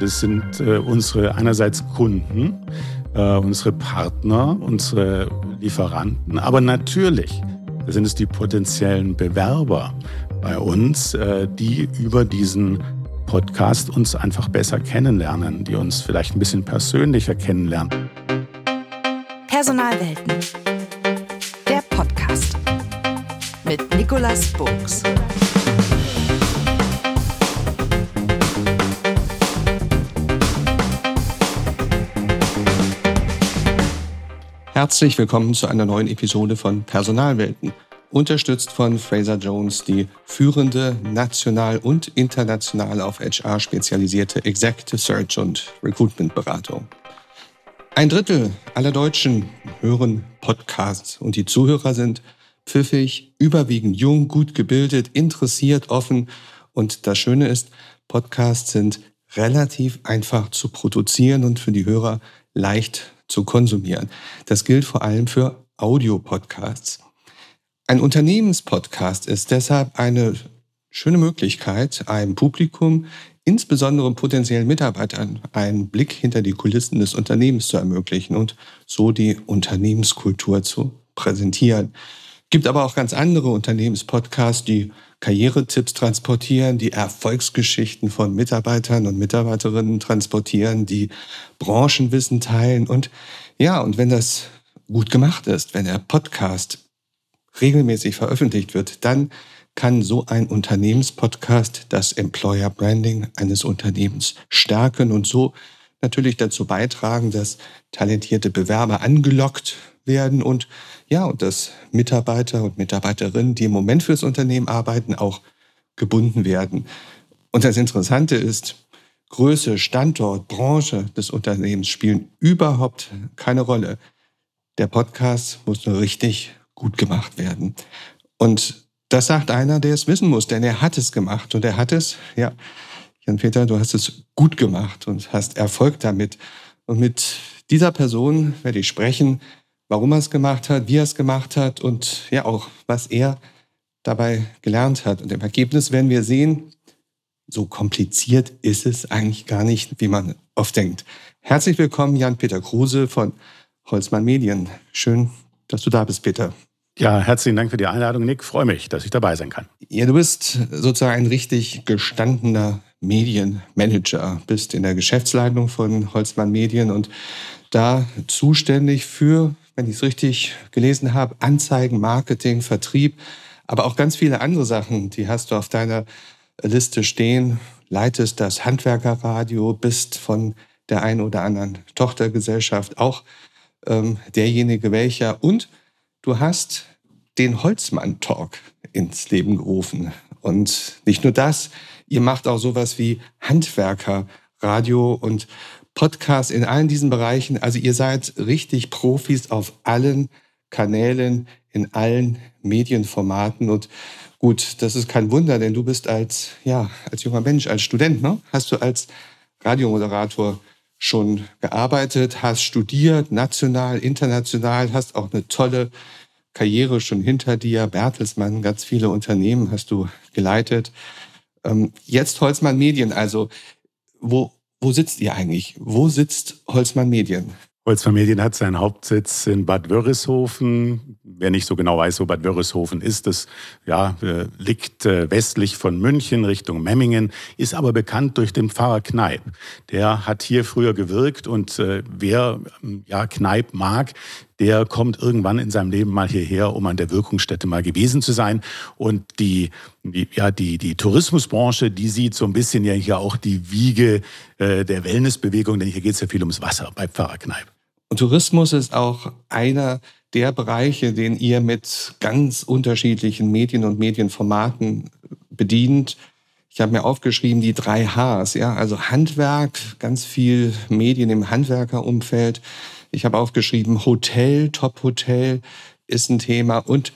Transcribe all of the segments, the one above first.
Das sind äh, unsere einerseits Kunden, äh, unsere Partner, unsere Lieferanten, aber natürlich sind es die potenziellen Bewerber bei uns, äh, die über diesen Podcast uns einfach besser kennenlernen, die uns vielleicht ein bisschen persönlicher kennenlernen. Personalwelten. Der Podcast mit Nicolas Buchs. Herzlich willkommen zu einer neuen Episode von Personalwelten, unterstützt von Fraser Jones, die führende national und international auf HR spezialisierte Executive Search und Recruitment Beratung. Ein Drittel aller Deutschen hören Podcasts und die Zuhörer sind pfiffig, überwiegend jung, gut gebildet, interessiert, offen und das Schöne ist, Podcasts sind relativ einfach zu produzieren und für die Hörer leicht zu konsumieren. Das gilt vor allem für Audiopodcasts. Ein Unternehmenspodcast ist deshalb eine schöne Möglichkeit, einem Publikum, insbesondere potenziellen Mitarbeitern, einen Blick hinter die Kulissen des Unternehmens zu ermöglichen und so die Unternehmenskultur zu präsentieren. Gibt aber auch ganz andere Unternehmenspodcasts, die Karrieretipps transportieren, die Erfolgsgeschichten von Mitarbeitern und Mitarbeiterinnen transportieren, die Branchenwissen teilen und ja, und wenn das gut gemacht ist, wenn der Podcast regelmäßig veröffentlicht wird, dann kann so ein Unternehmenspodcast das Employer Branding eines Unternehmens stärken und so natürlich dazu beitragen, dass talentierte Bewerber angelockt werden und ja, und dass Mitarbeiter und Mitarbeiterinnen, die im Moment fürs Unternehmen arbeiten, auch gebunden werden. Und das Interessante ist, Größe, Standort, Branche des Unternehmens spielen überhaupt keine Rolle. Der Podcast muss nur richtig gut gemacht werden. Und das sagt einer, der es wissen muss, denn er hat es gemacht und er hat es, ja, Jan-Peter, du hast es gut gemacht und hast Erfolg damit. Und mit dieser Person werde ich sprechen, warum er es gemacht hat, wie er es gemacht hat und ja auch, was er dabei gelernt hat. Und im Ergebnis werden wir sehen, so kompliziert ist es eigentlich gar nicht, wie man oft denkt. Herzlich willkommen, Jan-Peter Kruse von Holzmann Medien. Schön, dass du da bist, Peter. Ja, herzlichen Dank für die Einladung, Nick. Freue mich, dass ich dabei sein kann. Ja, du bist sozusagen ein richtig gestandener Medienmanager, bist in der Geschäftsleitung von Holzmann Medien und da zuständig für wenn ich es richtig gelesen habe, Anzeigen, Marketing, Vertrieb, aber auch ganz viele andere Sachen, die hast du auf deiner Liste stehen. Leitest das Handwerkerradio, bist von der einen oder anderen Tochtergesellschaft auch ähm, derjenige welcher. Und du hast den Holzmann-Talk ins Leben gerufen. Und nicht nur das, ihr macht auch sowas wie Handwerkerradio und Podcast in allen diesen Bereichen. Also ihr seid richtig Profis auf allen Kanälen, in allen Medienformaten. Und gut, das ist kein Wunder, denn du bist als, ja, als junger Mensch, als Student, ne? hast du als Radiomoderator schon gearbeitet, hast studiert, national, international, hast auch eine tolle Karriere schon hinter dir. Bertelsmann, ganz viele Unternehmen hast du geleitet. Ähm, jetzt Holzmann Medien, also wo, wo sitzt ihr eigentlich? Wo sitzt Holzmann Medien? Holzmann Medien hat seinen Hauptsitz in Bad Wörishofen. Wer nicht so genau weiß, wo Bad Wörishofen ist, das ja, äh, liegt äh, westlich von München Richtung Memmingen, ist aber bekannt durch den Pfarrer Kneip. Der hat hier früher gewirkt und äh, wer ja, Kneip mag, der kommt irgendwann in seinem Leben mal hierher, um an der Wirkungsstätte mal gewesen zu sein. Und die, die ja, die, die Tourismusbranche, die sieht so ein bisschen ja hier auch die Wiege äh, der Wellnessbewegung, denn hier geht es ja viel ums Wasser bei Pfarrer Kneip. Und Tourismus ist auch einer der Bereiche, den ihr mit ganz unterschiedlichen Medien und Medienformaten bedient. Ich habe mir aufgeschrieben, die drei Hs, ja, also Handwerk, ganz viel Medien im Handwerkerumfeld, ich habe aufgeschrieben, Hotel, Top-Hotel ist ein Thema und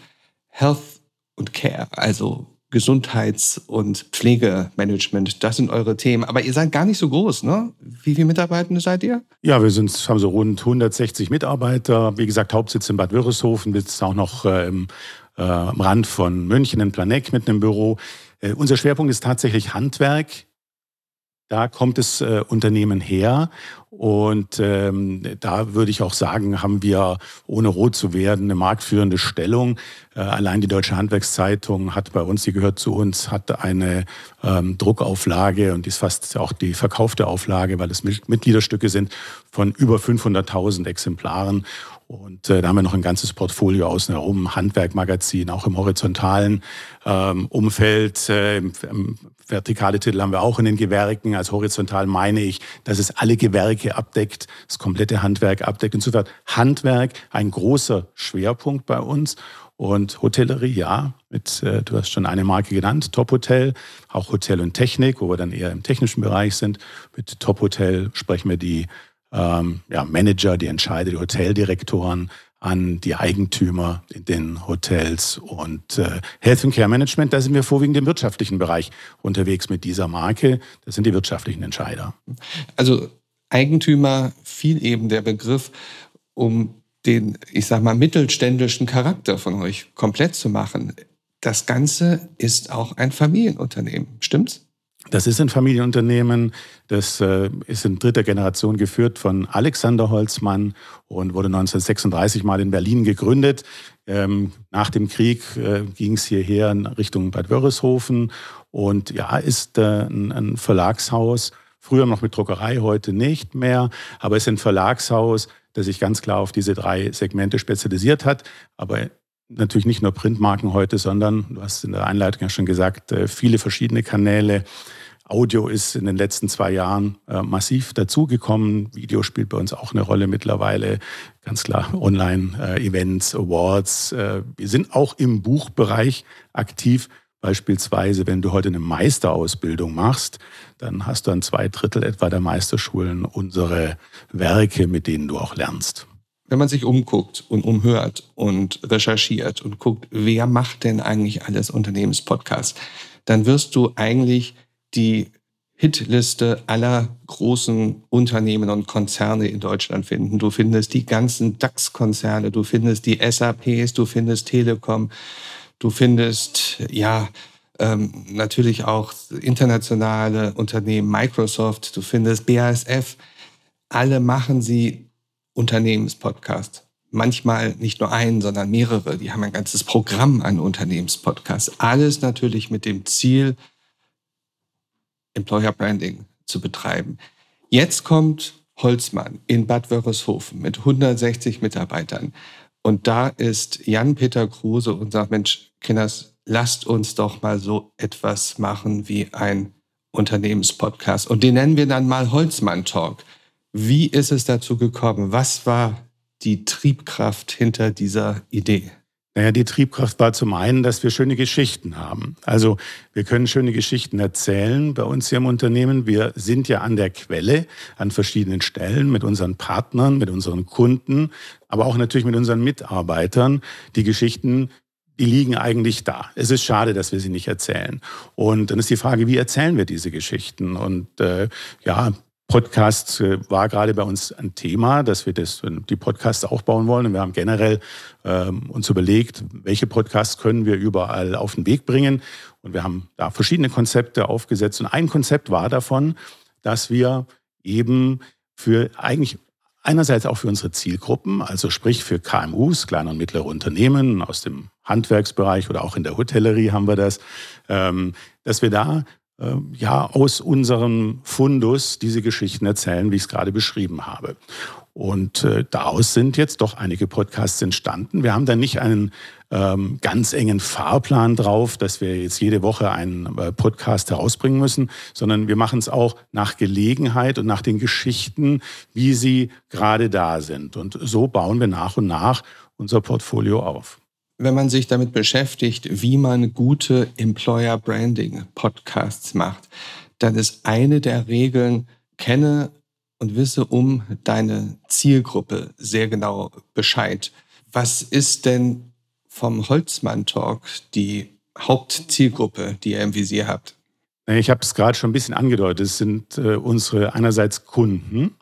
Health und Care, also Gesundheits- und Pflegemanagement, das sind eure Themen. Aber ihr seid gar nicht so groß, ne? Wie viele Mitarbeitende seid ihr? Ja, wir sind, haben so rund 160 Mitarbeiter. Wie gesagt, Hauptsitz in Bad Wörishofen, sitzt auch noch äh, im, äh, am Rand von München in Planeck mit einem Büro. Äh, unser Schwerpunkt ist tatsächlich Handwerk Da kommt das äh, Unternehmen her. Und ähm, da würde ich auch sagen, haben wir, ohne rot zu werden, eine marktführende Stellung. Äh, allein die Deutsche Handwerkszeitung hat bei uns, die gehört zu uns, hat eine ähm, Druckauflage und ist fast auch die verkaufte Auflage, weil es Mitgliederstücke sind, von über 500.000 Exemplaren. Und äh, da haben wir noch ein ganzes Portfolio außen herum, Handwerkmagazin, auch im horizontalen ähm, Umfeld. Äh, im, vertikale Titel haben wir auch in den Gewerken. Als horizontal meine ich, dass es alle Gewerke abdeckt, das komplette Handwerk abdeckt. Insofern Handwerk ein großer Schwerpunkt bei uns. Und Hotellerie, ja, mit, äh, du hast schon eine Marke genannt, Top Hotel, auch Hotel und Technik, wo wir dann eher im technischen Bereich sind. Mit Top Hotel sprechen wir die ähm, ja, Manager, die Entscheider, die Hoteldirektoren an die Eigentümer in den Hotels und äh, Health and Care Management, da sind wir vorwiegend im wirtschaftlichen Bereich unterwegs mit dieser Marke. Das sind die wirtschaftlichen Entscheider. Also Eigentümer fiel eben der Begriff, um den, ich sag mal, mittelständischen Charakter von euch komplett zu machen. Das Ganze ist auch ein Familienunternehmen, stimmt's? Das ist ein Familienunternehmen, das äh, ist in dritter Generation geführt von Alexander Holzmann und wurde 1936 mal in Berlin gegründet. Ähm, nach dem Krieg äh, ging es hierher in Richtung Bad Wörishofen und ja, ist äh, ein, Verlagshaus, früher noch mit Druckerei, heute nicht mehr, aber es ist ein Verlagshaus, das sich ganz klar auf diese drei Segmente spezialisiert hat, aber natürlich nicht nur Printmarken heute, sondern, du hast in der Einleitung ja schon gesagt, äh, viele verschiedene Kanäle. Audio ist in den letzten zwei Jahren äh, massiv dazugekommen. Video spielt bei uns auch eine Rolle mittlerweile. Ganz klar, Online-Events, Awards. Äh, wir sind auch im Buchbereich aktiv. Beispielsweise, wenn du heute eine Meisterausbildung machst, dann hast du an zwei Drittel etwa der Meisterschulen unsere Werke, mit denen du auch lernst wenn man sich umguckt und umhört und recherchiert und guckt, wer macht denn eigentlich alles Unternehmenspodcasts, dann wirst du eigentlich die Hitliste aller großen Unternehmen und Konzerne in Deutschland finden. Du findest die ganzen DAX-Konzerne, du findest die SAPs, du findest Telekom, du findest ja ähm, natürlich auch internationale Unternehmen, Microsoft, du findest BASF. Alle machen sie Unternehmenspodcast. Manchmal nicht nur einen, sondern mehrere. Die haben ein ganzes Programm an Unternehmenspodcasts. Alles natürlich mit dem Ziel, Employer Branding zu betreiben. Jetzt kommt Holzmann in Bad Wörishofen mit 160 Mitarbeitern. Und da ist Jan-Peter Kruse und sagt, Mensch, Kinders, lasst uns doch mal so etwas machen wie ein Unternehmenspodcast. Und den nennen wir dann mal Holzmann Talk. Wie ist es dazu gekommen? Was war die Triebkraft hinter dieser Idee? Naja, die Triebkraft war zum einen, dass wir schöne Geschichten haben. Also wir können schöne Geschichten erzählen bei uns hier im Unternehmen. Wir sind ja an der Quelle an verschiedenen Stellen mit unseren Partnern, mit unseren Kunden, aber auch natürlich mit unseren Mitarbeitern. Die Geschichten, die liegen eigentlich da. Es ist schade, dass wir sie nicht erzählen. Und dann ist die Frage, wie erzählen wir diese Geschichten? Und äh, ja, Podcast äh, war gerade bei uns ein Thema, dass wir das, die Podcasts aufbauen wollen. Und wir haben generell ähm, uns überlegt, welche Podcasts können wir überall auf den Weg bringen. Und wir haben da verschiedene Konzepte aufgesetzt. Und ein Konzept war davon, dass wir eben für eigentlich einerseits auch für unsere Zielgruppen, also sprich für KMUs, kleine und mittlere Unternehmen aus dem Handwerksbereich oder auch in der Hotellerie haben wir das, ähm, dass wir da äh, ja aus unserem Fundus diese Geschichten erzählen, wie ich es gerade beschrieben habe. Und äh, daraus sind jetzt doch einige Podcasts entstanden. Wir haben da nicht einen ähm, ganz engen Fahrplan drauf, dass wir jetzt jede Woche einen äh, Podcast herausbringen müssen, sondern wir machen es auch nach Gelegenheit und nach den Geschichten, wie sie gerade da sind. Und so bauen wir nach und nach unser Portfolio auf wenn man sich damit beschäftigt, wie man gute Employer Branding Podcasts macht, dann ist eine der Regeln, kenne und wisse um deine Zielgruppe sehr genau Bescheid. Was ist denn vom Holzmann Talk die Hauptzielgruppe, die ihr im Visier habt? Ich habe es gerade schon ein bisschen angedeutet. Es sind äh, unsere einerseits Kunden,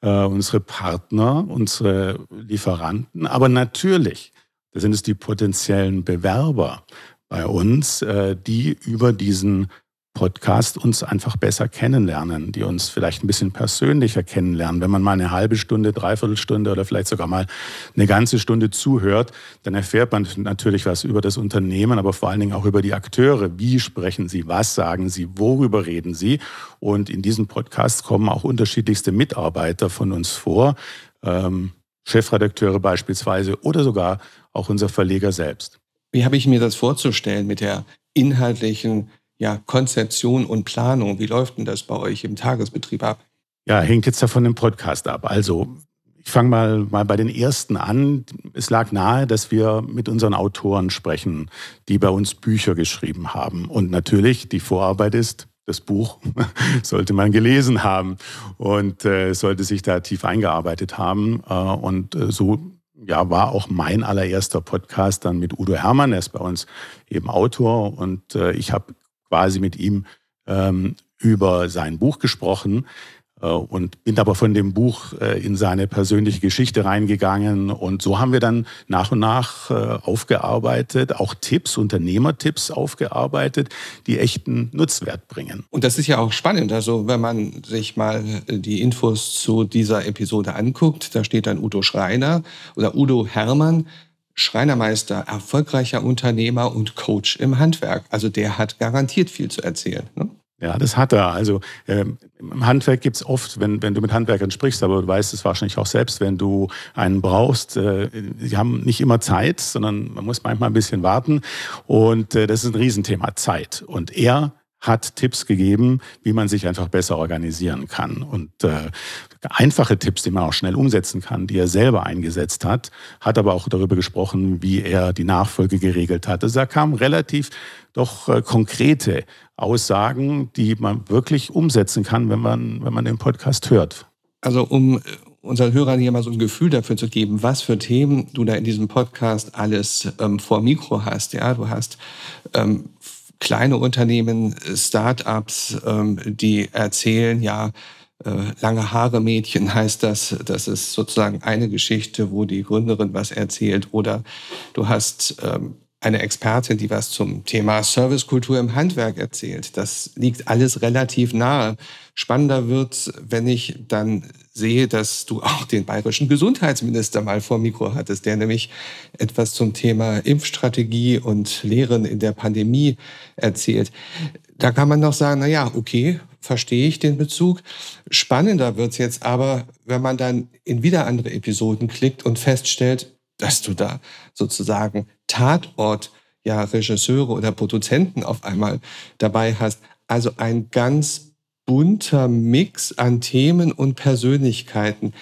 äh, unsere Partner, unsere Lieferanten, aber natürlich da sind es die potenziellen Bewerber bei uns, äh, die über diesen Podcast uns einfach besser kennenlernen, die uns vielleicht ein bisschen persönlicher kennenlernen. Wenn man mal eine halbe Stunde, dreiviertel Stunde oder vielleicht sogar mal eine ganze Stunde zuhört, dann erfährt man natürlich was über das Unternehmen, aber vor allen Dingen auch über die Akteure. Wie sprechen sie? Was sagen sie? Worüber reden sie? Und in diesen Podcasts kommen auch unterschiedlichste Mitarbeiter von uns vor. Ähm, Chefredakteure beispielsweise oder sogar auch unser Verleger selbst. Wie habe ich mir das vorzustellen mit der inhaltlichen ja, Konzeption und Planung? Wie läuft denn das bei euch im Tagesbetrieb ab? Ja, hängt jetzt davon im Podcast ab. Also ich fange mal, mal bei den ersten an. Es lag nahe, dass wir mit unseren Autoren sprechen, die bei uns Bücher geschrieben haben. Und natürlich, die Vorarbeit ist, das Buch sollte man gelesen haben und äh, sollte sich da tief eingearbeitet haben. Äh, und äh, so ja, war auch mein allererster Podcast dann mit Udo Hermann. Er ist bei uns eben Autor und äh, ich habe quasi mit ihm ähm, über sein Buch gesprochen und bin aber von dem Buch äh, in seine persönliche Geschichte reingegangen. Und so haben wir dann nach und nach äh, aufgearbeitet, auch Tipps, Unternehmertipps aufgearbeitet, die echten Nutzwert bringen. Und das ist ja auch spannend. Also wenn man sich mal die Infos zu dieser Episode anguckt, da steht dann Udo Schreiner oder Udo Hermann. Schreinermeister, erfolgreicher Unternehmer und Coach im Handwerk. Also der hat garantiert viel zu erzählen. Ne? Ja, das hat er. Also äh, im Handwerk gibt's oft, wenn, wenn du mit Handwerkern sprichst, aber du weißt es wahrscheinlich auch selbst, wenn du einen brauchst, äh, haben nicht immer Zeit, sondern man muss manchmal ein bisschen warten. Und äh, das ist ein Riesenthema, Zeit. Und er hat Tipps gegeben, wie man sich einfach besser organisieren kann. Und äh, einfache Tipps, die man auch schnell umsetzen kann, die er selber eingesetzt hat, hat aber auch darüber gesprochen, wie er die Nachfolge geregelt hat. Also da kamen relativ doch äh, konkrete Aussagen, die man wirklich umsetzen kann, wenn man, wenn man den Podcast hört. Also um äh, unseren Hörern hier mal so ein Gefühl dafür zu geben, was für Themen du da in diesem Podcast alles ähm, vor Mikro hast. Ja, du hast ähm, kleine Unternehmen, Start-ups, ähm, die erzählen, ja, äh, lange Haare Mädchen heißt das. Das ist sozusagen eine Geschichte, wo die Gründerin was erzählt. Oder du hast ähm, eine Expertin, die was zum Thema Servicekultur im Handwerk erzählt. Das liegt alles relativ nahe. Spannender wird, wenn ich dann sehe, dass du auch den bayerischen Gesundheitsminister mal vor Mikro hattest, der nämlich etwas zum Thema Impfstrategie und Lehren in der Pandemie erzählt. Da kann man noch sagen, na ja, okay, verstehe ich den Bezug. Spannender wird's jetzt aber, wenn man dann in wieder andere Episoden klickt und feststellt, dass du da sozusagen Tatort ja Regisseure oder Produzenten auf einmal dabei hast. Also ein ganz bunter Mix an Themen und Persönlichkeiten.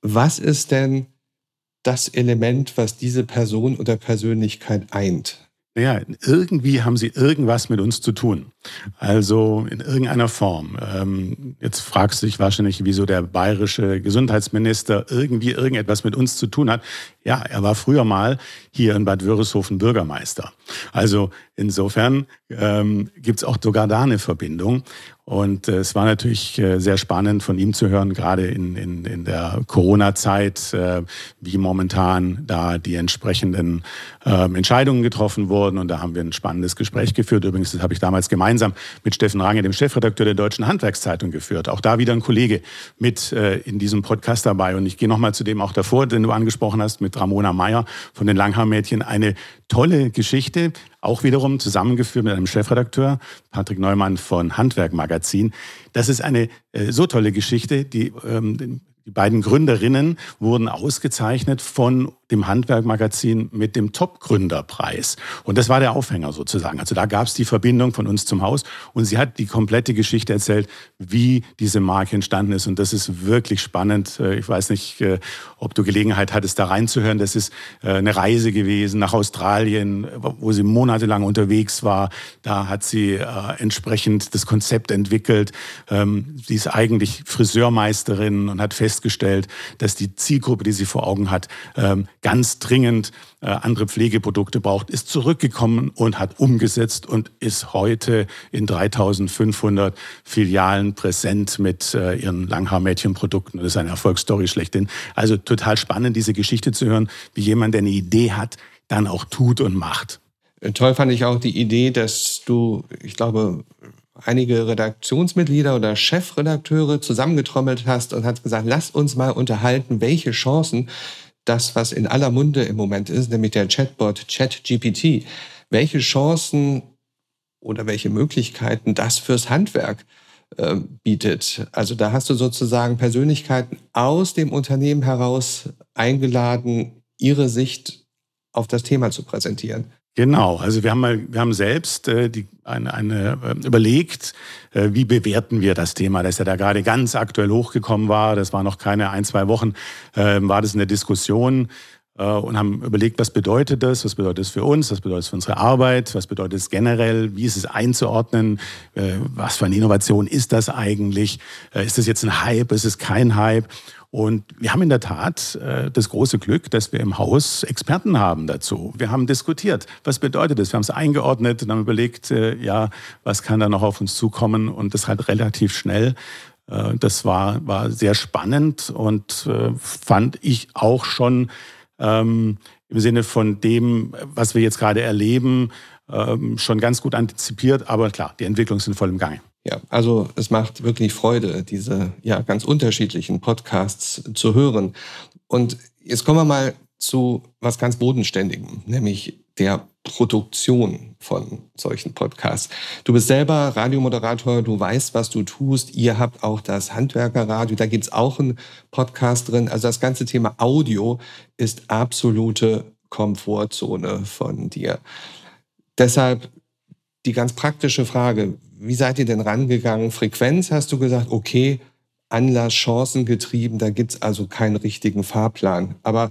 Was ist denn das Element, was diese Person oder Persönlichkeit eint? Naja, irgendwie haben sie irgendwas mit uns zu tun. Also in irgendeiner Form. Ähm, jetzt fragst du dich wahrscheinlich, wieso der bayerische Gesundheitsminister irgendwie irgendetwas mit uns zu tun hat. Ja, er war früher mal hier in Bad Wörishofen Bürgermeister. Also insofern ähm, gibt es auch sogar da eine Verbindung. Und äh, es war natürlich äh, sehr spannend von ihm zu hören, gerade in, in, in der Corona-Zeit, äh, wie momentan da die entsprechenden ähm, Entscheidungen getroffen wurden. Und da haben wir ein spannendes Gespräch geführt. Übrigens, das habe ich damals gemeinsam mit Steffen Range, dem Chefredakteur der Deutschen Handwerkszeitung, geführt. Auch da wieder ein Kollege mit äh, in diesem Podcast dabei. Und ich gehe nochmal zu dem auch davor, den du angesprochen hast, mit Ramona Meyer von den Langhaarmädchen. Eine tolle Geschichte, auch wiederum zusammengeführt mit einem Chefredakteur, Patrick Neumann von Handwerk Magazin. Das ist eine äh, so tolle Geschichte, die ähm, die beiden Gründerinnen wurden ausgezeichnet von dem Handwerkmagazin mit dem Top-Gründerpreis. Und das war der Aufhänger sozusagen. Also da gab es die Verbindung von uns zum Haus und sie hat die komplette Geschichte erzählt, wie diese Marke entstanden ist. Und das ist wirklich spannend. Äh, ich weiß nicht, äh, ob du Gelegenheit hattest, da reinzuhören. Das ist äh, eine Reise gewesen nach Australien, wo sie monatelang unterwegs war. Da hat sie entsprechend das Konzept entwickelt. Ähm, sie ist eigentlich Friseurmeisterin und hat festgestellt, dass die Zielgruppe, die sie vor Augen hat, ähm, ganz dringend äh, andere Pflegeprodukte braucht, ist zurückgekommen und hat umgesetzt und ist heute in 3500 Filialen präsent mit äh, ihren Langhaarmädchenprodukten. Das ist eine Erfolgsstory schlechthin. Also total spannend, diese Geschichte zu hören, wie jemand, der eine Idee hat, dann auch tut und macht. Toll fand ich auch die Idee, dass du, ich glaube, einige Redaktionsmitglieder oder Chefredakteure zusammengetrommelt hast und hast gesagt, lass uns mal unterhalten, welche Chancen das, was in aller Munde im Moment ist, nämlich der Chatbot ChatGPT, welche Chancen oder welche Möglichkeiten das fürs Handwerk äh, bietet. Also da hast du sozusagen Persönlichkeiten aus dem Unternehmen heraus eingeladen, ihre Sicht auf das Thema zu präsentieren. Genau, also wir haben mal, wir haben selbst äh, die, eine, eine äh, überlegt, äh, wie bewerten wir das Thema, das ja da gerade ganz aktuell hochgekommen war. Das war noch keine ein, zwei Wochen, äh, war das in der Diskussion und haben überlegt, was bedeutet das, was bedeutet es für uns, was bedeutet es für unsere Arbeit, was bedeutet es generell, wie ist es einzuordnen, äh, was für eine Innovation ist das eigentlich, äh, ist das jetzt ein Hype, ist es kein Hype und wir haben in der Tat äh, das große Glück, dass wir im Haus Experten haben dazu. Wir haben diskutiert, was bedeutet das? Wir haben es eingeordnet und haben überlegt, äh, ja, was kann da noch auf uns zukommen? Und das halt relativ schnell. Äh, das war, war sehr spannend und äh, fand ich auch schon ähm, im Sinne von dem, was wir jetzt gerade erleben, ähm, schon ganz gut antizipiert. Aber klar, die Entwicklungen sind voll im Gange. Ja, also es macht wirklich Freude, diese ja ganz unterschiedlichen Podcasts zu hören. Und jetzt kommen wir mal zu was ganz Bodenständigem, nämlich der Produktion von solchen Podcasts. Du bist selber Radiomoderator, du weißt, was du tust. Ihr habt auch das Handwerkerradio, da gibt's auch einen Podcast drin. Also das ganze Thema Audio ist absolute Komfortzone von dir. Deshalb die ganz praktische Frage, wie seid ihr denn rangegangen? Frequenz hast du gesagt, okay, Anlass, Chancen getrieben, da gibt's also keinen richtigen Fahrplan. Aber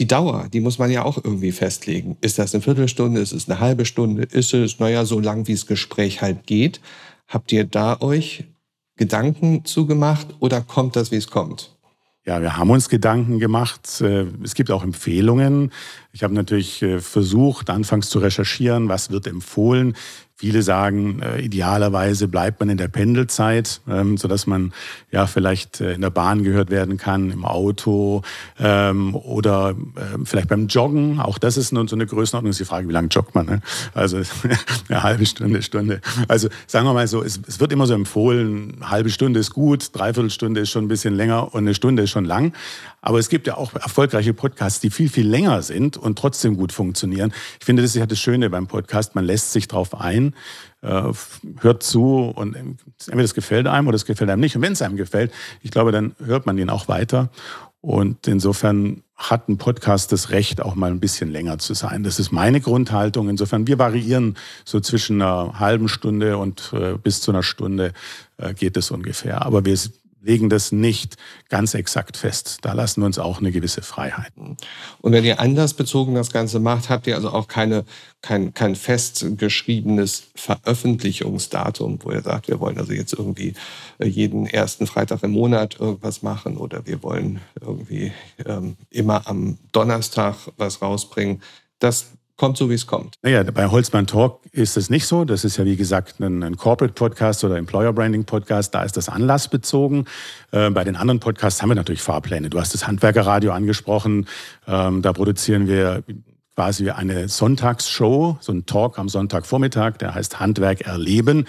die Dauer, die muss man ja auch irgendwie festlegen. Ist das eine Viertelstunde, ist es eine halbe Stunde, ist es, naja, so lang wie das Gespräch halt geht. Habt ihr da euch Gedanken zugemacht oder kommt das, wie es kommt? Ja, wir haben uns Gedanken gemacht. Äh, es gibt auch Empfehlungen. Ich habe natürlich äh, versucht, anfangs zu recherchieren, was wird empfohlen. Viele sagen, äh, idealerweise bleibt man in der Pendelzeit, ähm, so dass man ja vielleicht äh, in der Bahn gehört werden kann, im Auto ähm, oder äh, vielleicht beim Joggen. Auch das ist nur so eine Größenordnung. Ist die Frage, wie lange joggt man? Ne? Also eine halbe Stunde, Stunde. Also sagen wir mal so, es, es wird immer so empfohlen, halbe Stunde ist gut, dreiviertel Stunde ist schon ein bisschen länger und eine Stunde ist schon lang. Aber es gibt ja auch erfolgreiche Podcasts, die viel, viel länger sind und trotzdem gut funktionieren. Ich finde, das ist ja das Schöne beim Podcast. Man lässt sich drauf ein, äh, hört zu und entweder das gefällt einem oder es gefällt einem nicht. Und wenn es einem gefällt, ich glaube, dann hört man ihn auch weiter. Und insofern hat ein Podcast das Recht, auch mal ein bisschen länger zu sein. Das ist meine Grundhaltung. Insofern, wir variieren so zwischen einer halben Stunde und äh, bis zu einer Stunde äh, geht es ungefähr. Aber wir legen das nicht ganz exakt fest. Da lassen wir uns auch eine gewisse Freiheit. Und wenn ihr anlassbezogen das Ganze macht, habt ihr also auch keine, kein, kein festgeschriebenes Veröffentlichungsdatum, wo ihr sagt, wir wollen also jetzt irgendwie äh, jeden ersten Freitag im Monat irgendwas machen oder wir wollen irgendwie ähm, immer am Donnerstag was rausbringen. Das kommt so, wie es kommt. Naja, bei Holzmann Talk ist es nicht so. Das ist ja, wie gesagt, ein, ein Corporate Podcast oder Employer Branding Podcast. Da ist das anlassbezogen. Äh, bei den anderen Podcasts haben wir natürlich Fahrpläne. Du hast das Handwerkerradio angesprochen. Ähm, da produzieren wir quasi eine Sonntagsshow, so ein Talk am Sonntagvormittag, der heißt Handwerk erleben.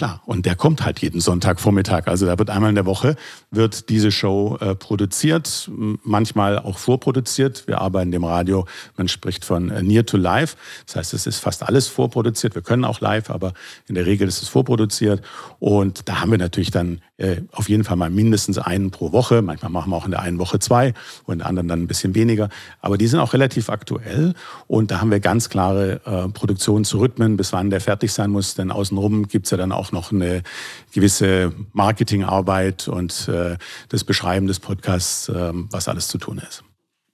Klar, und der kommt halt jeden Sonntagvormittag. Also da wird einmal in der Woche wird diese Show äh, produziert, manchmal auch vorproduziert. Wir arbeiten im Radio, man spricht von äh, Near to Live. Das heißt, es ist fast alles vorproduziert. Wir können auch live, aber in der Regel ist es vorproduziert. Und da haben wir natürlich dann äh, auf jeden Fall mal mindestens einen pro Woche. Manchmal machen wir auch in der einen Woche zwei und in der anderen dann ein bisschen weniger. Aber die sind auch relativ aktuell und da haben wir ganz klare äh, Produktionsrhythmen, bis wann der fertig sein muss. Denn außenrum gibt's ja dann auch noch eine gewisse Marketingarbeit und äh, das Beschreiben des Podcasts, äh, was alles zu tun ist.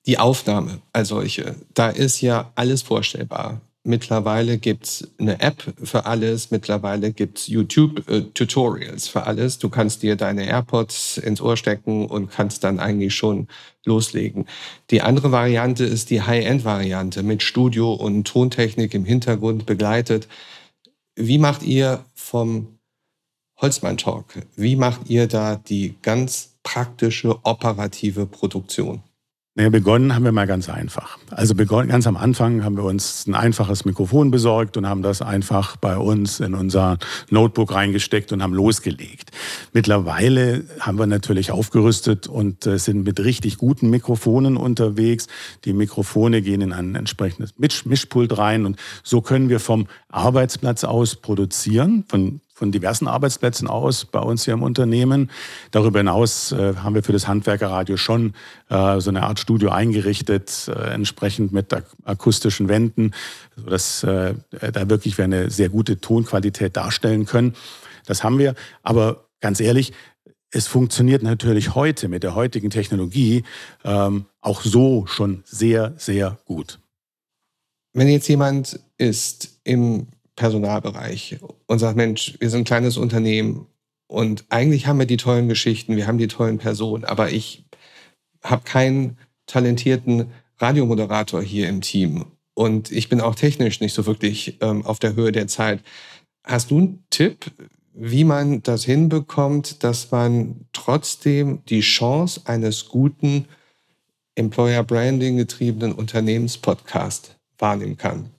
Die Aufnahme als solche, da ist ja alles vorstellbar. Mittlerweile gibt's eine App für alles. Mittlerweile gibt's YouTube-Tutorials für alles. Du kannst dir deine AirPods ins Ohr stecken und kannst dann eigentlich schon loslegen. Die andere Variante ist die High-End-Variante mit Studio und Tontechnik im Hintergrund begleitet. Wie macht ihr vom Holzmann Talk. Wie macht ihr da die ganz praktische operative Produktion? Naja, begonnen haben wir mal ganz einfach. Also begonnen, ganz am Anfang haben wir uns ein einfaches Mikrofon besorgt und haben das einfach bei uns in unser Notebook reingesteckt und haben losgelegt. Mittlerweile haben wir natürlich aufgerüstet und äh, sind mit richtig guten Mikrofonen unterwegs. Die Mikrofone gehen in ein entsprechendes Mischpult rein und so können wir vom Arbeitsplatz aus produzieren, von von diversen Arbeitsplätzen aus bei uns hier im Unternehmen. Darüber hinaus äh, haben wir für das Handwerkerradio schon äh, so eine Art Studio eingerichtet, äh, entsprechend mit ak akustischen Wänden, sodass äh, da wirklich wir eine sehr gute Tonqualität darstellen können. Das haben wir. Aber ganz ehrlich, es funktioniert natürlich heute mit der heutigen Technologie ähm, auch so schon sehr, sehr gut. Wenn jetzt jemand ist im Personalbereich und sagt, Mensch, wir sind ein kleines Unternehmen und eigentlich haben wir die tollen Geschichten, wir haben die tollen Personen, aber ich habe keinen talentierten Radiomoderator hier im Team und ich bin auch technisch nicht so wirklich ähm, auf der Höhe der Zeit. Hast du einen Tipp, wie man das hinbekommt, dass man trotzdem die Chance eines guten Employer Branding getriebenen Unternehmenspodcast wahrnehmen kann?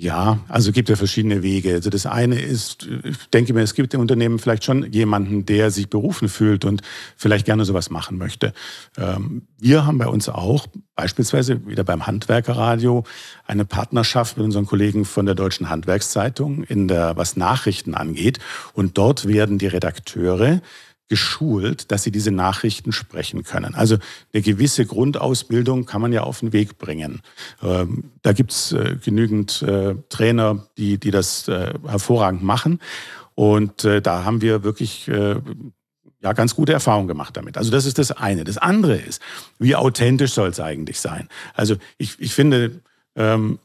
Ja, also gibt ja verschiedene Wege. Also das eine ist, ich denke mir, es gibt im Unternehmen vielleicht schon jemanden, der sich berufen fühlt und vielleicht gerne sowas machen möchte. Ähm, wir haben bei uns auch beispielsweise wieder beim Handwerkerradio eine Partnerschaft mit unseren Kollegen von der Deutschen Handwerkszeitung in der, was Nachrichten angeht. Und dort werden die Redakteure geschult, dass sie diese Nachrichten sprechen können. Also eine gewisse Grundausbildung kann man ja auf den Weg bringen. Ähm, da gibt's äh, genügend äh, Trainer, die, die das äh, hervorragend machen. Und äh, da haben wir wirklich äh, ja ganz gute Erfahrungen gemacht damit. Also das ist das eine. Das andere ist, wie authentisch soll es eigentlich sein? Also ich, ich finde, ähm,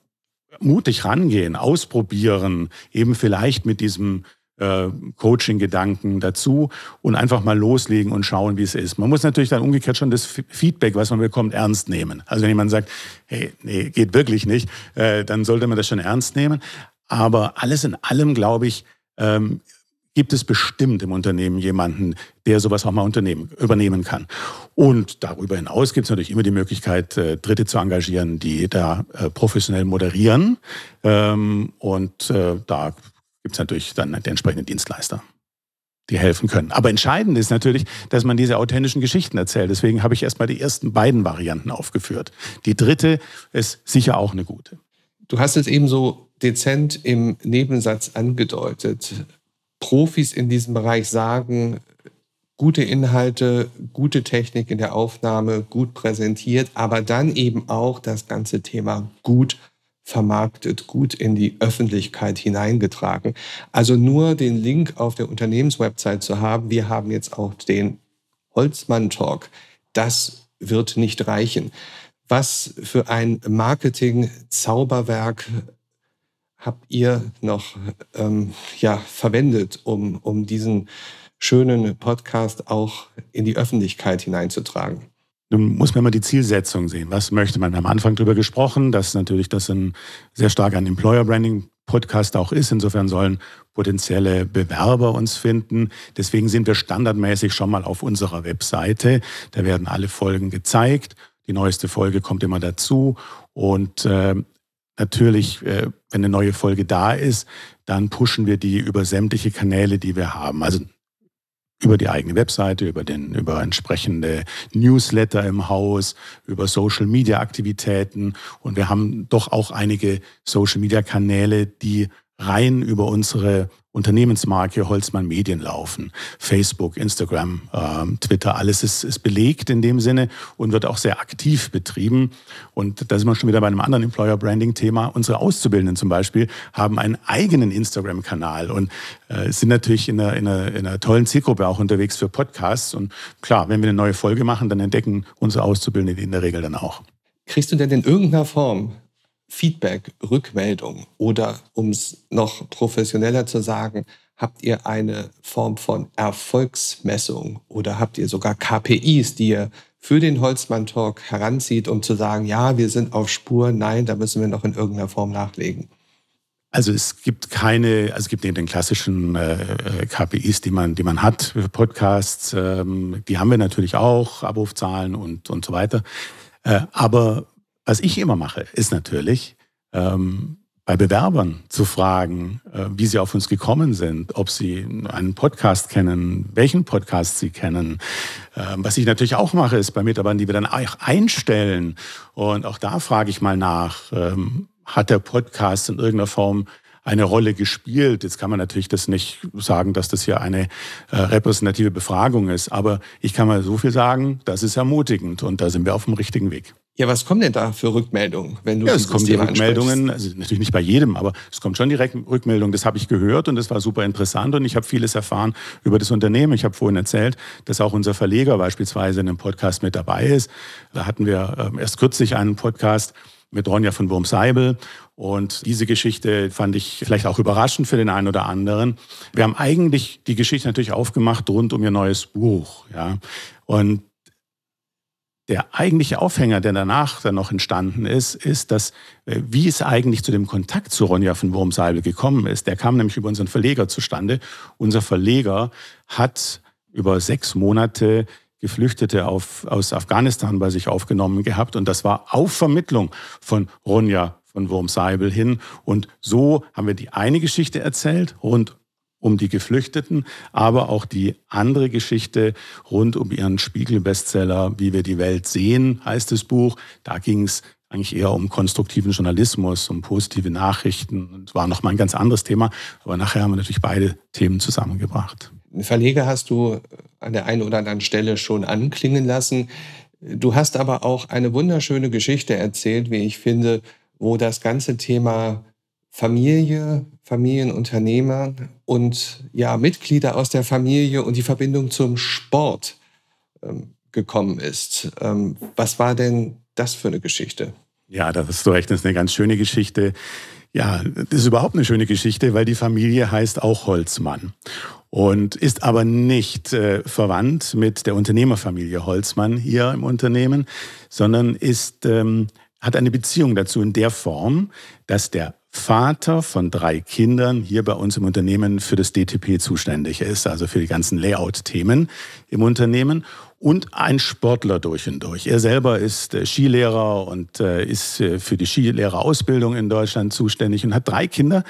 mutig rangehen, ausprobieren, eben vielleicht mit diesem äh, Coaching-Gedanken dazu und einfach mal loslegen und schauen, wie es ist. Man muss natürlich dann umgekehrt schon das Feedback, was man bekommt, ernst nehmen. Also wenn jemand sagt, hey, nee, geht wirklich nicht, äh, dann sollte man das schon ernst nehmen. Aber alles in allem, glaube ich, ähm, gibt es bestimmt im Unternehmen jemanden, der sowas auch mal unternehmen, übernehmen kann. Und darüber hinaus gibt es natürlich immer die Möglichkeit, äh, Dritte zu engagieren, die da äh, professionell moderieren. Ähm, und äh, da gibt es natürlich dann die entsprechenden Dienstleister, die helfen können. Aber entscheidend ist natürlich, dass man diese authentischen Geschichten erzählt. Deswegen habe ich erstmal die ersten beiden Varianten aufgeführt. Die dritte ist sicher auch eine gute. Du hast es eben so dezent im Nebensatz angedeutet. Profis in diesem Bereich sagen, gute Inhalte, gute Technik in der Aufnahme, gut präsentiert, aber dann eben auch das ganze Thema gut vermarktet, gut in die Öffentlichkeit hineingetragen. Also nur den Link auf der Unternehmenswebsite zu haben, wir haben jetzt auch den Holzmann Talk, das wird nicht reichen. Was für ein Marketing-Zauberwerk habt ihr noch ähm, ja, verwendet, um, um diesen schönen Podcast auch in die Öffentlichkeit hineinzutragen? Nun muss man mal die Zielsetzung sehen. Was möchte man? Wir haben am Anfang darüber gesprochen, dass natürlich das ein sehr stark ein Employer Branding Podcast auch ist. Insofern sollen potenzielle Bewerber uns finden. Deswegen sind wir standardmäßig schon mal auf unserer Webseite. Da werden alle Folgen gezeigt. Die neueste Folge kommt immer dazu. Und äh, natürlich, äh, wenn eine neue Folge da ist, dann pushen wir die über sämtliche Kanäle, die wir haben. Also über die eigene Webseite, über, den, über entsprechende Newsletter im Haus, über Social-Media-Aktivitäten. Und wir haben doch auch einige Social-Media-Kanäle, die rein über unsere Unternehmensmarke Holzmann Medien laufen. Facebook, Instagram, ähm, Twitter, alles ist, ist belegt in dem Sinne und wird auch sehr aktiv betrieben. Und da sind wir schon wieder bei einem anderen Employer Branding Thema. Unsere Auszubildenden zum Beispiel haben einen eigenen Instagram-Kanal und äh, sind natürlich in einer, in, einer, in einer tollen Zielgruppe auch unterwegs für Podcasts. Und klar, wenn wir eine neue Folge machen, dann entdecken unsere Auszubildenden in der Regel dann auch. Kriegst du denn in irgendeiner Form Feedback, Rückmeldung oder um es noch professioneller zu sagen, habt ihr eine Form von Erfolgsmessung oder habt ihr sogar KPIs, die ihr für den Holzmann Talk heranzieht, um zu sagen, ja, wir sind auf Spur, nein, da müssen wir noch in irgendeiner Form nachlegen? Also es gibt keine, also es gibt neben den klassischen äh, äh KPIs, die man, die man hat für Podcasts, ähm, die haben wir natürlich auch, Abrufzahlen und, und so weiter. Äh, aber was ich immer mache, ist natürlich, ähm, bei Bewerbern zu fragen, äh, wie sie auf uns gekommen sind, ob sie einen Podcast kennen, welchen Podcast sie kennen. Ähm, was ich natürlich auch mache, ist bei Mitarbeitern, die wir dann auch einstellen. Und auch da frage ich mal nach, ähm, hat der Podcast in irgendeiner Form eine Rolle gespielt. Jetzt kann man natürlich das nicht sagen, dass das hier eine äh, repräsentative Befragung ist, aber ich kann mal so viel sagen, das ist ermutigend und da sind wir auf dem richtigen Weg. Ja, was kommen denn da für Rückmeldungen, wenn du Ja, es kommen die Rückmeldungen, also natürlich nicht bei jedem, aber es kommt schon direkt Rückmeldungen. Das habe ich gehört und das war super interessant und ich habe vieles erfahren über das Unternehmen. Ich habe vorhin erzählt, dass auch unser Verleger beispielsweise in einem Podcast mit dabei ist. Da hatten wir ähm, erst kürzlich einen Podcast mit Ronja von Wurmseibel. Und diese Geschichte fand ich vielleicht auch überraschend für den einen oder anderen. Wir haben eigentlich die Geschichte natürlich aufgemacht rund um ihr neues Buch. Ja. Und der eigentliche Aufhänger, der danach dann noch entstanden ist, ist, dass äh, wie es eigentlich zu dem Kontakt zu Ronja von Wurmseibel gekommen ist. Der kam nämlich über unseren Verleger zustande. Unser Verleger hat über sechs Monate Geflüchtete auf, aus Afghanistan bei sich aufgenommen gehabt und das war auf Vermittlung von Ronja von Wurmseibel hin. Und so haben wir die eine Geschichte erzählt rund um die Geflüchteten, aber auch die andere Geschichte rund um ihren Spiegel-Bestseller, wie wir die Welt sehen, heißt das Buch. Da ging es eigentlich eher um konstruktiven Journalismus, um positive Nachrichten. Und war nochmal ein ganz anderes Thema. Aber nachher haben wir natürlich beide Themen zusammengebracht. Verleger hast du an der einen oder anderen Stelle schon anklingen lassen. Du hast aber auch eine wunderschöne Geschichte erzählt, wie ich finde, wo das ganze Thema Familie, Familienunternehmer und ja, Mitglieder aus der Familie und die Verbindung zum Sport ähm, gekommen ist. Ähm, was war denn das für eine Geschichte? Ja, das ist so recht, das ist eine ganz schöne Geschichte. Ja, das ist überhaupt eine schöne Geschichte, weil die Familie heißt auch Holzmann und ist aber nicht äh, verwandt mit der Unternehmerfamilie Holzmann hier im Unternehmen, sondern ist, ähm, hat eine Beziehung dazu in der Form, dass der Vater von drei Kindern hier bei uns im Unternehmen für das DTP zuständig ist, also für die ganzen Layout-Themen im Unternehmen und ein Sportler durch und durch. Er selber ist äh, Skilehrer und äh, ist äh, für die Skilehrerausbildung in Deutschland zuständig und hat drei Kinder,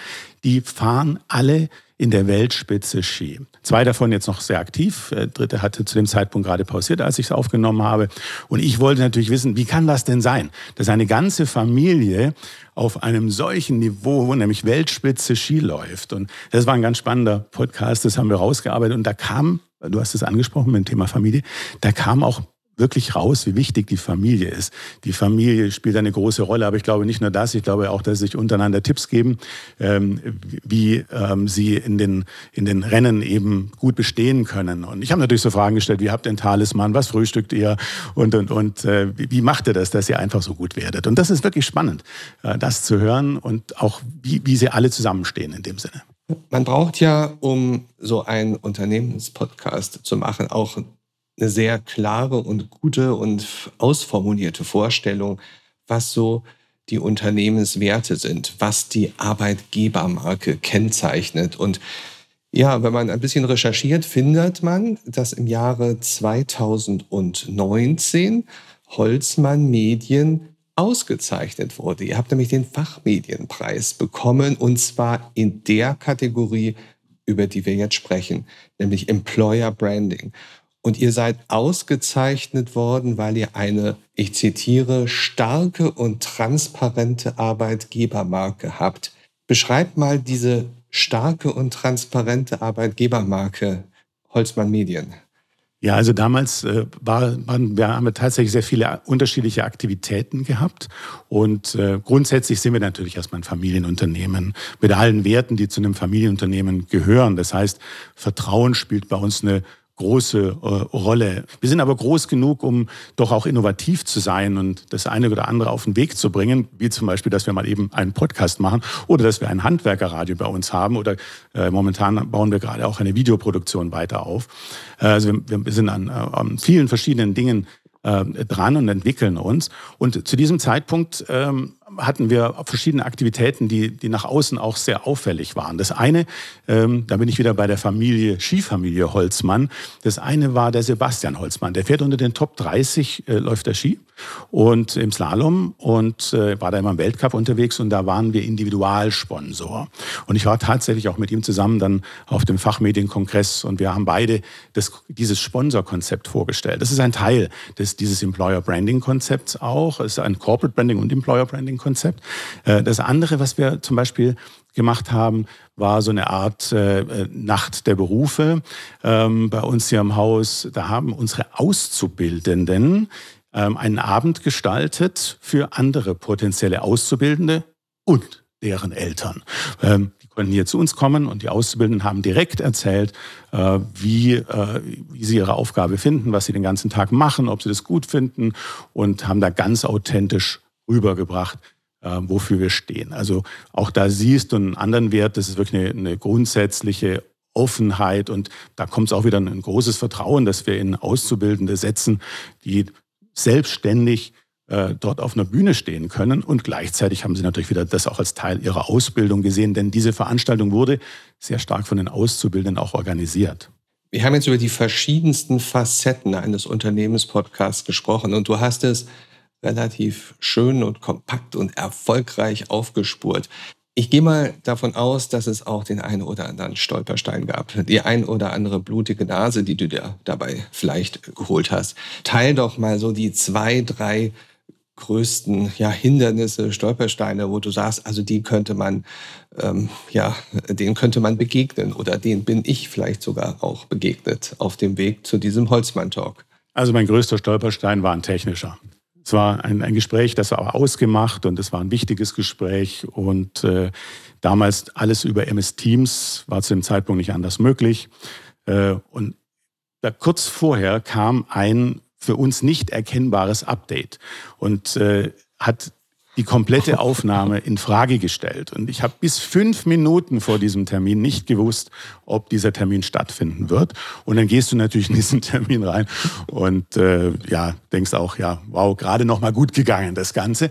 die fahren alle in der Weltspitze Ski. Zwei davon jetzt noch sehr aktiv. Der dritte hatte zu dem Zeitpunkt gerade pausiert, als ich es aufgenommen habe. Und ich wollte natürlich wissen, wie kann das denn sein, dass eine ganze Familie auf einem solchen Niveau, nämlich Weltspitze Ski läuft. Und das war ein ganz spannender Podcast, das haben wir rausgearbeitet. Und da kam, du hast es angesprochen mit dem Thema Familie, da kam auch wirklich raus, wie wichtig die Familie ist. Die Familie spielt eine große Rolle, aber ich glaube nicht nur das, ich glaube auch, dass sie sich untereinander Tipps geben, ähm, wie ähm, sie in den, in den Rennen eben gut bestehen können. Und ich habe natürlich so Fragen gestellt, wie habt ihr einen Talisman, was frühstückt ihr und, und, und äh, wie macht ihr das, dass ihr einfach so gut werdet? Und das ist wirklich spannend, äh, das zu hören und auch, wie, wie sie alle zusammenstehen in dem Sinne. Man braucht ja, um so einen Unternehmenspodcast zu machen, auch eine sehr klare und gute und ausformulierte Vorstellung, was so die Unternehmenswerte sind, was die Arbeitgebermarke kennzeichnet. Und ja, wenn man ein bisschen recherchiert, findet man, dass im Jahre 2019 Holzmann Medien ausgezeichnet wurde. Ihr habt nämlich den Fachmedienpreis bekommen und zwar in der Kategorie, über die wir jetzt sprechen, nämlich Employer Branding. Und ihr seid ausgezeichnet worden, weil ihr eine, ich zitiere, starke und transparente Arbeitgebermarke habt. Beschreibt mal diese starke und transparente Arbeitgebermarke Holzmann Medien. Ja, also damals äh, war, waren, wir haben tatsächlich sehr viele unterschiedliche Aktivitäten gehabt. Und äh, grundsätzlich sind wir natürlich erstmal ein Familienunternehmen mit allen Werten, die zu einem Familienunternehmen gehören. Das heißt, Vertrauen spielt bei uns eine große äh, Rolle. Wir sind aber groß genug, um doch auch innovativ zu sein und das eine oder andere auf den Weg zu bringen, wie zum Beispiel, dass wir mal eben einen Podcast machen oder dass wir ein Handwerkerradio bei uns haben oder äh, momentan bauen wir gerade auch eine Videoproduktion weiter auf. Äh, also wir, wir sind an, äh, an vielen verschiedenen Dingen äh, dran und entwickeln uns. Und zu diesem Zeitpunkt ähm, hatten wir verschiedene Aktivitäten, die, die nach außen auch sehr auffällig waren. Das eine, ähm, da bin ich wieder bei der Familie, Skifamilie Holzmann. Das eine war der Sebastian Holzmann. Der fährt unter den Top 30, äh, läuft der Ski und im Slalom und äh, war da immer im Weltcup unterwegs und da waren wir Individualsponsor. Und ich war tatsächlich auch mit ihm zusammen dann auf dem Fachmedienkongress und wir haben beide das, dieses Sponsorkonzept vorgestellt. Das ist ein Teil des, dieses Employer Branding Konzepts auch. Es ist ein Corporate Branding und Employer Branding Konzept. Äh, das andere, was wir zum Beispiel gemacht haben, war so eine Art äh, Nacht der Berufe ähm, bei uns hier im Haus. Da haben unsere Auszubildenden ähm, einen Abend gestaltet für andere potenzielle Auszubildende und deren Eltern. Ähm, die konnten hier zu uns kommen und die Auszubildenden haben direkt erzählt, äh, wie, äh, wie sie ihre Aufgabe finden, was sie den ganzen Tag machen, ob sie das gut finden und haben da ganz authentisch rübergebracht, äh, wofür wir stehen. Also auch da siehst du einen anderen Wert, das ist wirklich eine, eine grundsätzliche Offenheit und da kommt es auch wieder ein großes Vertrauen, dass wir in Auszubildende setzen, die selbstständig äh, dort auf einer Bühne stehen können. Und gleichzeitig haben sie natürlich wieder das auch als Teil ihrer Ausbildung gesehen, denn diese Veranstaltung wurde sehr stark von den Auszubildenden auch organisiert. Wir haben jetzt über die verschiedensten Facetten eines Unternehmenspodcasts gesprochen und du hast es relativ schön und kompakt und erfolgreich aufgespurt. Ich gehe mal davon aus, dass es auch den einen oder anderen Stolperstein gab. Die ein oder andere blutige Nase, die du dir dabei vielleicht geholt hast. Teil doch mal so die zwei, drei größten ja, Hindernisse, Stolpersteine, wo du sagst, also die könnte man, ähm, ja, denen könnte man begegnen oder denen bin ich vielleicht sogar auch begegnet auf dem Weg zu diesem Holzmann-Talk. Also mein größter Stolperstein war ein technischer. Es war ein, ein Gespräch, das war ausgemacht und es war ein wichtiges Gespräch. Und äh, damals alles über MS Teams war zu dem Zeitpunkt nicht anders möglich. Äh, und da kurz vorher kam ein für uns nicht erkennbares Update und äh, hat die komplette Aufnahme in Frage gestellt. Und ich habe bis fünf Minuten vor diesem Termin nicht gewusst, ob dieser Termin stattfinden wird. Und dann gehst du natürlich in diesen Termin rein und äh, ja, denkst auch, ja, wow, gerade noch mal gut gegangen, das Ganze.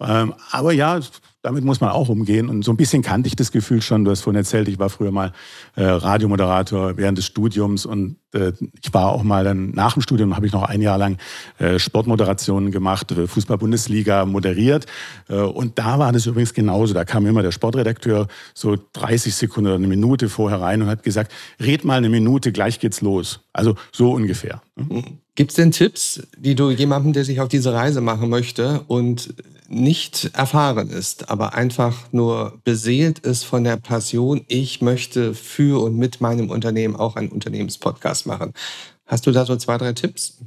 Ähm, aber ja, damit muss man auch umgehen. Und so ein bisschen kannte ich das Gefühl schon. Du hast vorhin erzählt, ich war früher mal äh, Radiomoderator während des Studiums und äh, ich war auch mal dann nach dem Studium, habe ich noch ein Jahr lang äh, Sportmoderationen gemacht, äh, Fußball-Bundesliga moderiert. Äh, und da war das übrigens genauso. Da kam immer der Sportredakteur so 30 Sekunden oder eine Minute vorher rein und hat gesagt, red mal eine Minute, gleich geht's los. Also so ungefähr. Ne? Gibt es denn Tipps, die du jemandem, der sich auf diese Reise machen möchte und nicht erfahren ist, aber einfach nur beseelt ist von der Passion, ich möchte für und mit meinem Unternehmen auch einen Unternehmenspodcast machen. Hast du da so zwei, drei Tipps?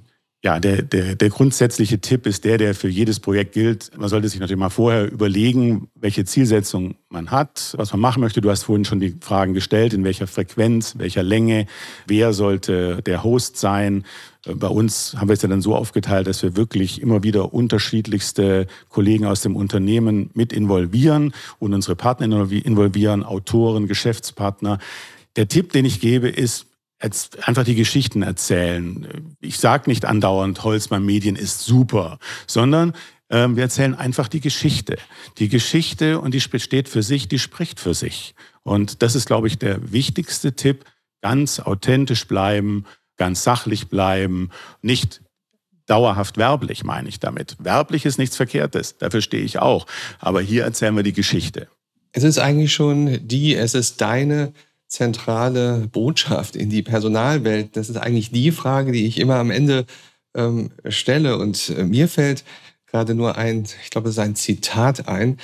Ja, der, der, der grundsätzliche Tipp ist der, der für jedes Projekt gilt. Man sollte sich natürlich mal vorher überlegen, welche Zielsetzung man hat, was man machen möchte. Du hast vorhin schon die Fragen gestellt, in welcher Frequenz, welcher Länge, wer sollte der Host sein. Bei uns haben wir es ja dann so aufgeteilt, dass wir wirklich immer wieder unterschiedlichste Kollegen aus dem Unternehmen mit involvieren und unsere Partner involvieren, Autoren, Geschäftspartner. Der Tipp, den ich gebe, ist, einfach die Geschichten erzählen. Ich sage nicht andauernd, Holzmann Medien ist super, sondern äh, wir erzählen einfach die Geschichte. Die Geschichte und die steht für sich, die spricht für sich. Und das ist, glaube ich, der wichtigste Tipp. Ganz authentisch bleiben, ganz sachlich bleiben, nicht dauerhaft werblich, meine ich damit. Werblich ist nichts Verkehrtes, dafür stehe ich auch. Aber hier erzählen wir die Geschichte. Es ist eigentlich schon die, es ist deine zentrale Botschaft in die Personalwelt? Das ist eigentlich die Frage, die ich immer am Ende ähm, stelle. Und äh, mir fällt gerade nur ein, ich glaube, es ist ein Zitat ein,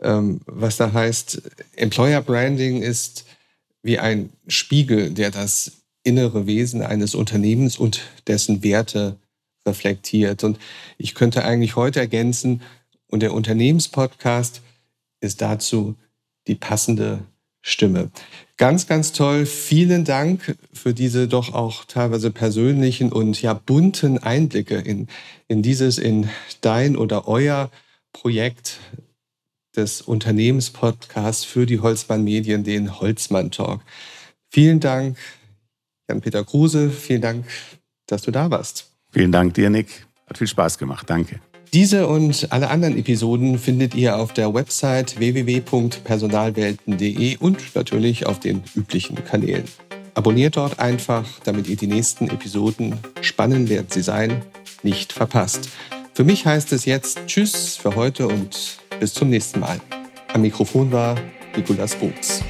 ähm, was da heißt, Employer Branding ist wie ein Spiegel, der das innere Wesen eines Unternehmens und dessen Werte reflektiert. Und ich könnte eigentlich heute ergänzen, und der Unternehmenspodcast ist dazu die passende Stimme. Ganz, ganz toll. Vielen Dank für diese doch auch teilweise persönlichen und ja bunten Einblicke in, in dieses, in dein oder euer Projekt des Unternehmenspodcasts für die Holzmann Medien, den Holzmann Talk. Vielen Dank, Jan-Peter Kruse. Vielen Dank, dass du da warst. Vielen Dank dir, Nick. Hat viel Spaß gemacht. Danke. Diese und alle anderen Episoden findet ihr auf der Website www.personalwelten.de und natürlich auf den üblichen Kanälen. Abonniert dort einfach, damit ihr die nächsten Episoden, spannend werden sie sein, nicht verpasst. Für mich heißt es jetzt Tschüss für heute und bis zum nächsten Mal. Am Mikrofon war Nikolas Buchs.